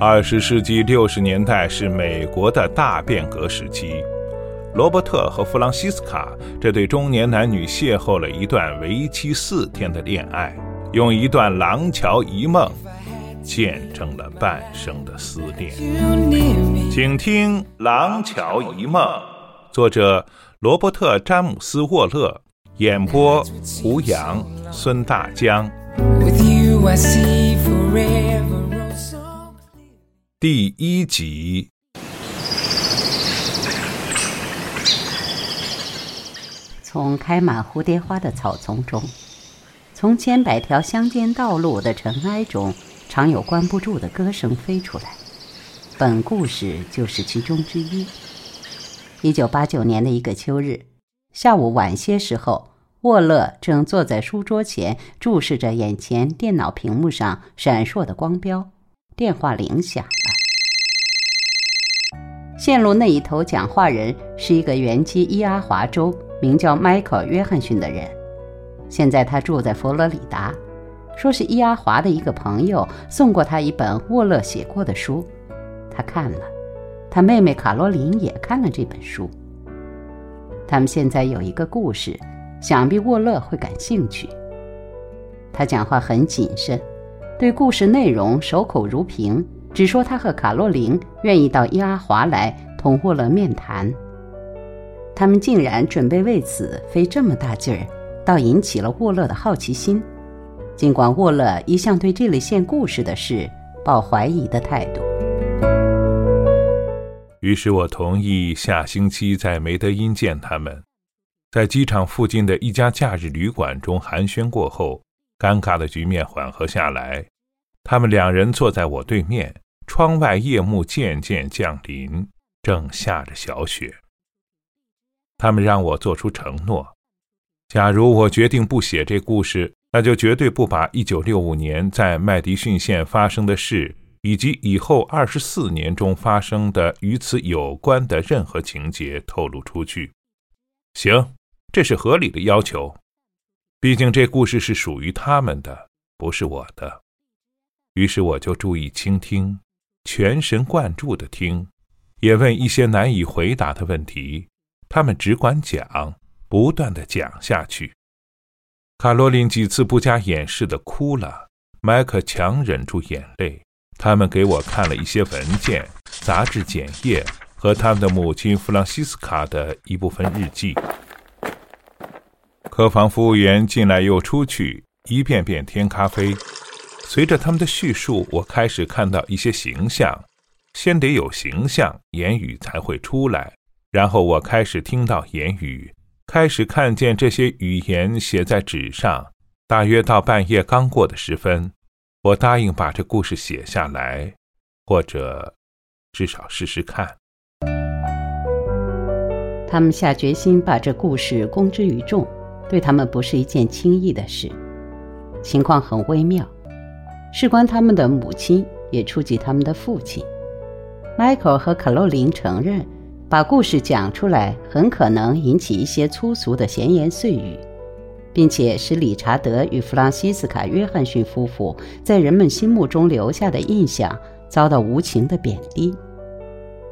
二十世纪六十年代是美国的大变革时期，罗伯特和弗朗西斯卡这对中年男女邂逅了一段为期四天的恋爱，用一段廊桥遗梦见证了半生的思念。请听《廊桥遗梦》，作者罗伯特·詹姆斯·沃勒，演播胡杨、孙大江。With you I see forever. 第一集。从开满蝴蝶花的草丛中，从千百条乡间道路的尘埃中，常有关不住的歌声飞出来。本故事就是其中之一。一九八九年的一个秋日，下午晚些时候，沃勒正坐在书桌前，注视着眼前电脑屏幕上闪烁的光标。电话铃响。线路那一头讲话人是一个原籍伊阿华州、名叫迈克尔·约翰逊的人，现在他住在佛罗里达，说是伊阿华的一个朋友送过他一本沃勒写过的书。他看了，他妹妹卡罗琳也看了这本书。他们现在有一个故事，想必沃勒会感兴趣。他讲话很谨慎，对故事内容守口如瓶，只说他和卡洛琳愿意到伊阿华来同沃勒面谈。他们竟然准备为此费这么大劲儿，倒引起了沃勒的好奇心。尽管沃勒一向对这类线故事的事抱怀疑的态度。于是我同意下星期在梅德因见他们，在机场附近的一家假日旅馆中寒暄过后，尴尬的局面缓和下来。他们两人坐在我对面，窗外夜幕渐渐降临，正下着小雪。他们让我做出承诺：假如我决定不写这故事，那就绝对不把1965年在麦迪逊县发生的事。以及以后二十四年中发生的与此有关的任何情节透露出去。行，这是合理的要求。毕竟这故事是属于他们的，不是我的。于是我就注意倾听，全神贯注地听，也问一些难以回答的问题。他们只管讲，不断地讲下去。卡罗琳几次不加掩饰的哭了，麦克强忍住眼泪。他们给我看了一些文件、杂志简页和他们的母亲弗朗西斯卡的一部分日记。客房服务员进来又出去，一遍遍添咖啡。随着他们的叙述，我开始看到一些形象。先得有形象，言语才会出来。然后我开始听到言语，开始看见这些语言写在纸上。大约到半夜刚过的时分。我答应把这故事写下来，或者至少试试看。他们下决心把这故事公之于众，对他们不是一件轻易的事。情况很微妙，事关他们的母亲，也触及他们的父亲。迈克尔和卡洛琳承认，把故事讲出来很可能引起一些粗俗的闲言碎语。并且使理查德与弗朗西斯卡·约翰逊夫妇在人们心目中留下的印象遭到无情的贬低。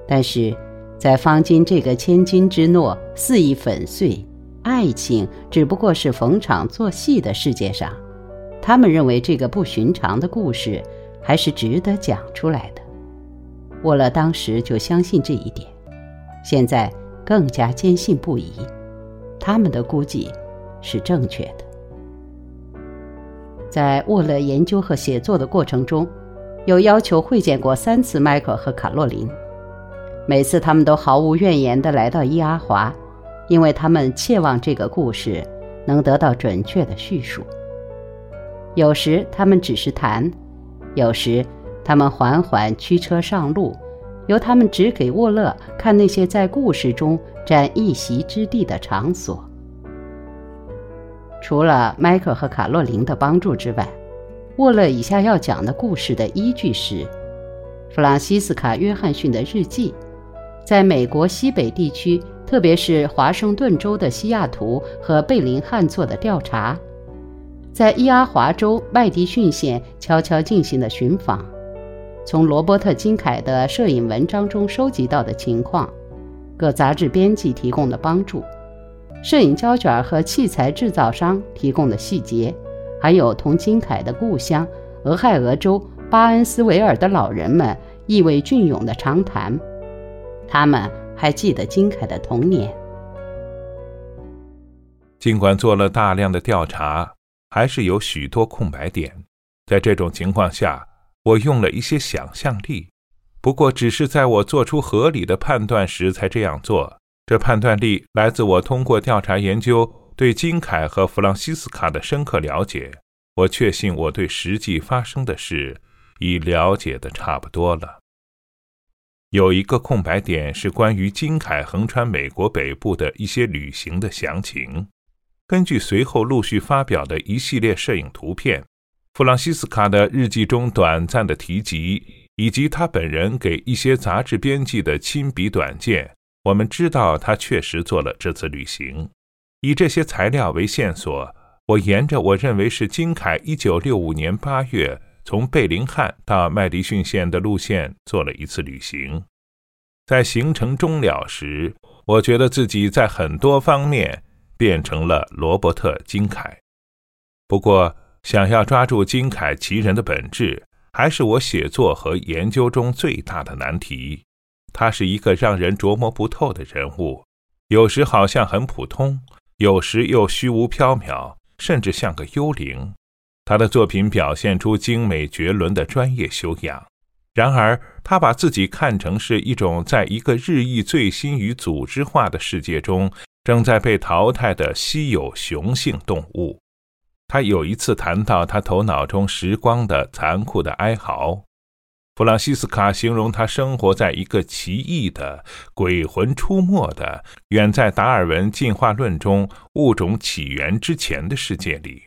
但是，在方今这个千金之诺肆意粉碎、爱情只不过是逢场作戏的世界上，他们认为这个不寻常的故事还是值得讲出来的。沃勒当时就相信这一点，现在更加坚信不疑。他们的估计。是正确的。在沃勒研究和写作的过程中，有要求会见过三次迈克和卡洛琳，每次他们都毫无怨言地来到伊阿华，因为他们切望这个故事能得到准确的叙述。有时他们只是谈，有时他们缓缓驱车上路，由他们指给沃勒看那些在故事中占一席之地的场所。除了迈克和卡洛琳的帮助之外，沃勒以下要讲的故事的依据是弗朗西斯卡·约翰逊的日记，在美国西北地区，特别是华盛顿州的西雅图和贝林汉做的调查，在伊阿华州麦迪逊县悄悄进行的寻访，从罗伯特·金凯的摄影文章中收集到的情况，各杂志编辑提供的帮助，摄影胶卷和器材制造商提供的细节，还有同金凯的故乡俄亥俄州巴恩斯维尔的老人们意味隽永的长谈，他们还记得金凯的童年。尽管做了大量的调查，还是有许多空白点。在这种情况下，我用了一些想象力，不过只是在我做出合理的判断时才这样做。这判断力来自我通过调查研究对金凯和弗朗西斯卡的深刻了解。我确信我对实际发生的事已了解的差不多了。有一个空白点是关于金凯横穿美国北部的一些旅行的详情。根据随后陆续发表的一系列摄影图片。弗朗西斯卡的日记中短暂的提及，以及他本人给一些杂志编辑的亲笔短见，我们知道他确实做了这次旅行。以这些材料为线索，我沿着我认为是金凯1965年8月从贝林汉到麦迪逊县的路线做了一次旅行。在行程终了时，我觉得自己在很多方面变成了罗伯特·金凯。不过，想要抓住金凯奇人的本质，还是我写作和研究中最大的难题。他是一个让人琢磨不透的人物，有时好像很普通，有时又虚无缥缈，甚至像个幽灵。他的作品表现出精美绝伦的专业修养，然而他把自己看成是一种在一个日益最新与组织化的世界中正在被淘汰的稀有雄性动物。他有一次谈到他头脑中时光的残酷的哀嚎，弗朗西斯卡形容他生活在一个奇异的、鬼魂出没的、远在达尔文进化论中物种起源之前的世界里。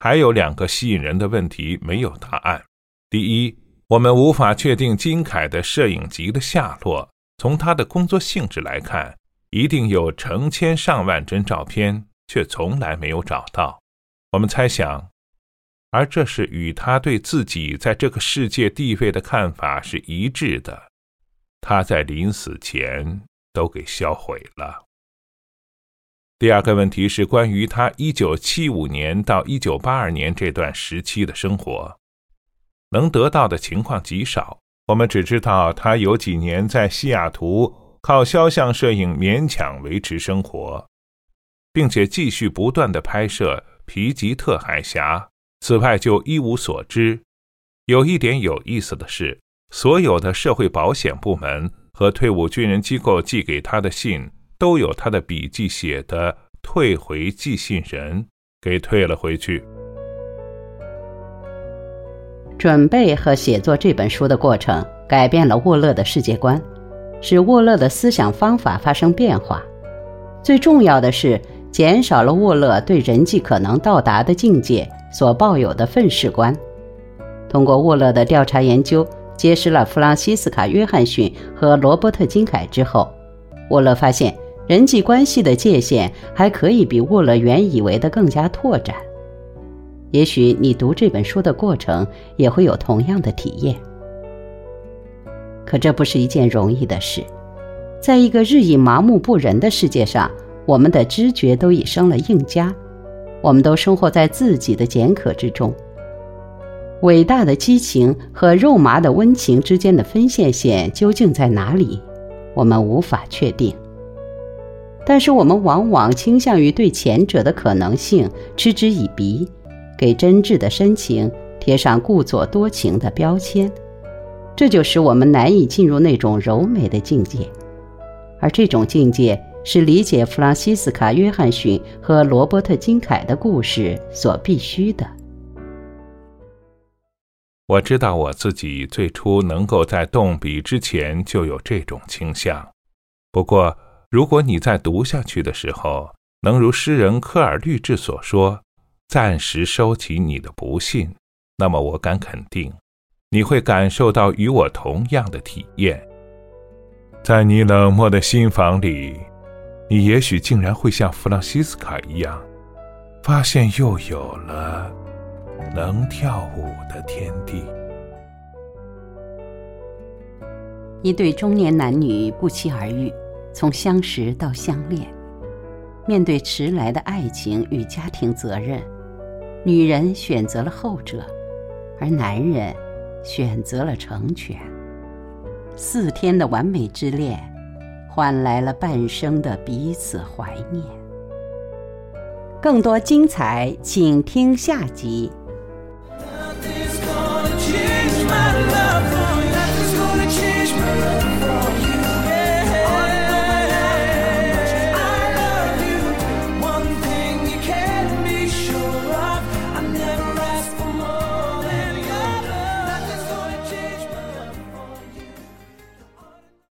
还有两个吸引人的问题没有答案：第一，我们无法确定金凯的摄影集的下落；从他的工作性质来看，一定有成千上万帧照片，却从来没有找到。我们猜想，而这是与他对自己在这个世界地位的看法是一致的。他在临死前都给销毁了。第二个问题是关于他1975年到1982年这段时期的生活，能得到的情况极少。我们只知道他有几年在西雅图靠肖像摄影勉强维持生活，并且继续不断的拍摄。皮吉特海峡，此外就一无所知。有一点有意思的是，所有的社会保险部门和退伍军人机构寄给他的信，都有他的笔记写的“退回寄信人”给退了回去。准备和写作这本书的过程，改变了沃勒的世界观，使沃勒的思想方法发生变化。最重要的是。减少了沃勒对人际可能到达的境界所抱有的愤世观。通过沃勒的调查研究，揭示了弗朗西斯卡·约翰逊和罗伯特·金凯之后，沃勒发现人际关系的界限还可以比沃勒原以为的更加拓展。也许你读这本书的过程也会有同样的体验。可这不是一件容易的事，在一个日益麻木不仁的世界上。我们的知觉都已生了硬痂，我们都生活在自己的茧壳之中。伟大的激情和肉麻的温情之间的分线线究竟在哪里？我们无法确定。但是我们往往倾向于对前者的可能性嗤之以鼻，给真挚的深情贴上故作多情的标签，这就使我们难以进入那种柔美的境界，而这种境界。是理解弗朗西斯卡·约翰逊和罗伯特·金凯的故事所必须的。我知道我自己最初能够在动笔之前就有这种倾向。不过，如果你在读下去的时候能如诗人科尔律治所说，暂时收起你的不幸，那么我敢肯定，你会感受到与我同样的体验。在你冷漠的心房里。你也许竟然会像弗朗西斯卡一样，发现又有了能跳舞的天地。一对中年男女不期而遇，从相识到相恋，面对迟来的爱情与家庭责任，女人选择了后者，而男人选择了成全。四天的完美之恋，换来了半生的彼此怀念。更多精彩，请听下集。